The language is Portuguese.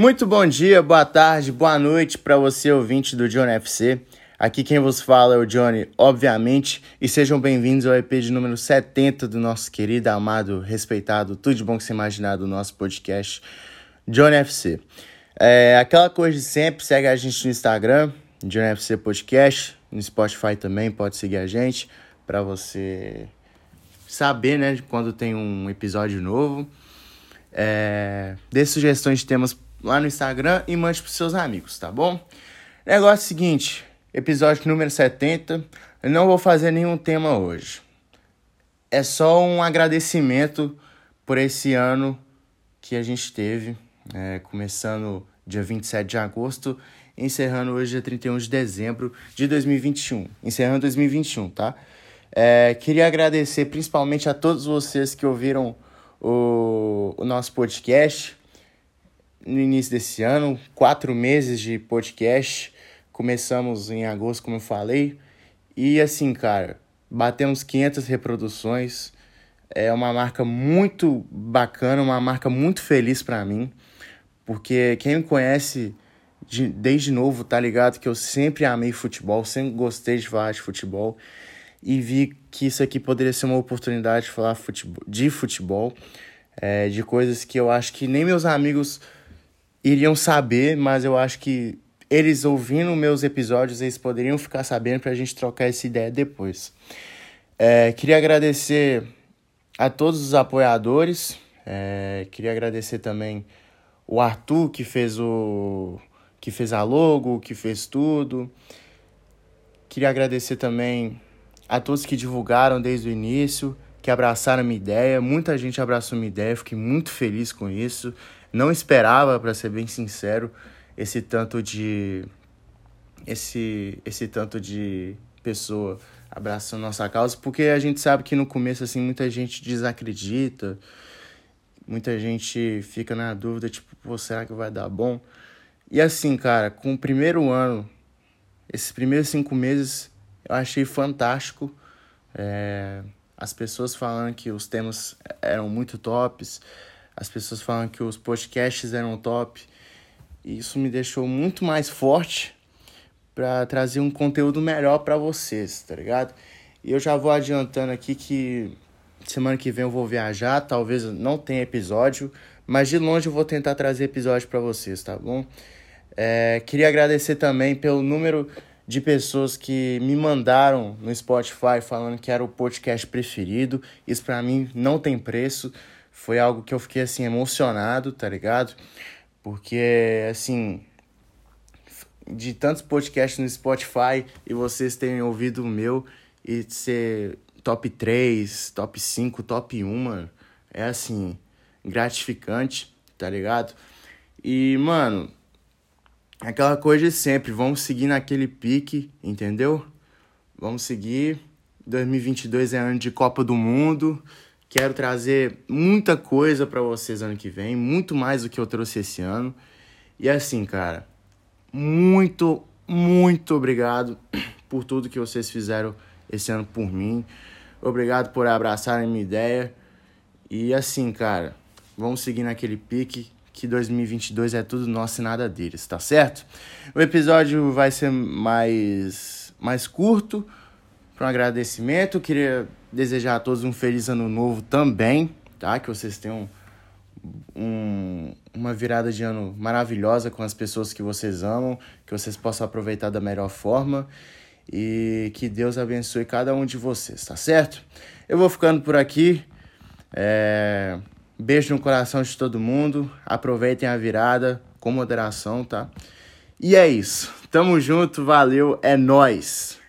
Muito bom dia, boa tarde, boa noite para você ouvinte do Johnny FC. Aqui quem vos fala é o Johnny, obviamente, e sejam bem-vindos ao EP de número 70 do nosso querido, amado, respeitado, tudo de bom que você imaginar do nosso podcast Johnny FC. É, aquela coisa de sempre, segue a gente no Instagram, Johnny FC Podcast, no Spotify também, pode seguir a gente para você saber, né, quando tem um episódio novo. É, dê sugestões de temas lá no Instagram e mande pros seus amigos, tá bom? Negócio seguinte, episódio número 70. Eu não vou fazer nenhum tema hoje. É só um agradecimento por esse ano que a gente teve, é, começando dia 27 de agosto, encerrando hoje dia 31 de dezembro de 2021. Encerrando 2021, tá? É, queria agradecer principalmente a todos vocês que ouviram o, o nosso podcast no início desse ano, quatro meses de podcast. Começamos em agosto, como eu falei. E assim, cara, batemos 500 reproduções. É uma marca muito bacana, uma marca muito feliz para mim. Porque quem me conhece de, desde novo tá ligado que eu sempre amei futebol, sempre gostei de falar de futebol. E vi que isso aqui poderia ser uma oportunidade de falar futebol, de futebol, é, de coisas que eu acho que nem meus amigos iriam saber, mas eu acho que eles ouvindo meus episódios, eles poderiam ficar sabendo para a gente trocar essa ideia depois. É, queria agradecer a todos os apoiadores, é, queria agradecer também o Arthur que fez o que fez a logo, que fez tudo. Queria agradecer também a todos que divulgaram desde o início, que abraçaram a minha ideia. Muita gente abraçou minha ideia, fiquei muito feliz com isso. Não esperava, para ser bem sincero, esse tanto de esse esse tanto de pessoa abraçando nossa causa, porque a gente sabe que no começo assim muita gente desacredita, muita gente fica na dúvida, tipo, Pô, será que vai dar bom? E assim, cara, com o primeiro ano, esses primeiros cinco meses, eu achei fantástico. É, as pessoas falando que os temas eram muito tops, as pessoas falam que os podcasts eram top. E isso me deixou muito mais forte para trazer um conteúdo melhor para vocês, tá ligado? E eu já vou adiantando aqui que semana que vem eu vou viajar, talvez não tenha episódio, mas de longe eu vou tentar trazer episódio para vocês, tá bom? É, queria agradecer também pelo número de pessoas que me mandaram no Spotify falando que era o podcast preferido. Isso para mim não tem preço foi algo que eu fiquei assim emocionado, tá ligado? Porque assim, de tantos podcasts no Spotify e vocês terem ouvido o meu e ser top 3, top 5, top 1, mano, é assim, gratificante, tá ligado? E, mano, aquela coisa de sempre, vamos seguir naquele pique, entendeu? Vamos seguir. 2022 é ano de Copa do Mundo. Quero trazer muita coisa para vocês ano que vem, muito mais do que eu trouxe esse ano. E assim, cara, muito, muito obrigado por tudo que vocês fizeram esse ano por mim. Obrigado por abraçarem minha ideia. E assim, cara, vamos seguir naquele pique que 2022 é tudo nosso e nada deles, tá certo? O episódio vai ser mais mais curto, para um agradecimento. Queria desejar a todos um feliz ano novo também, tá? Que vocês tenham um, uma virada de ano maravilhosa com as pessoas que vocês amam, que vocês possam aproveitar da melhor forma e que Deus abençoe cada um de vocês, tá certo? Eu vou ficando por aqui. É... Beijo no coração de todo mundo. Aproveitem a virada com moderação, tá? E é isso. Tamo junto, valeu, é nós.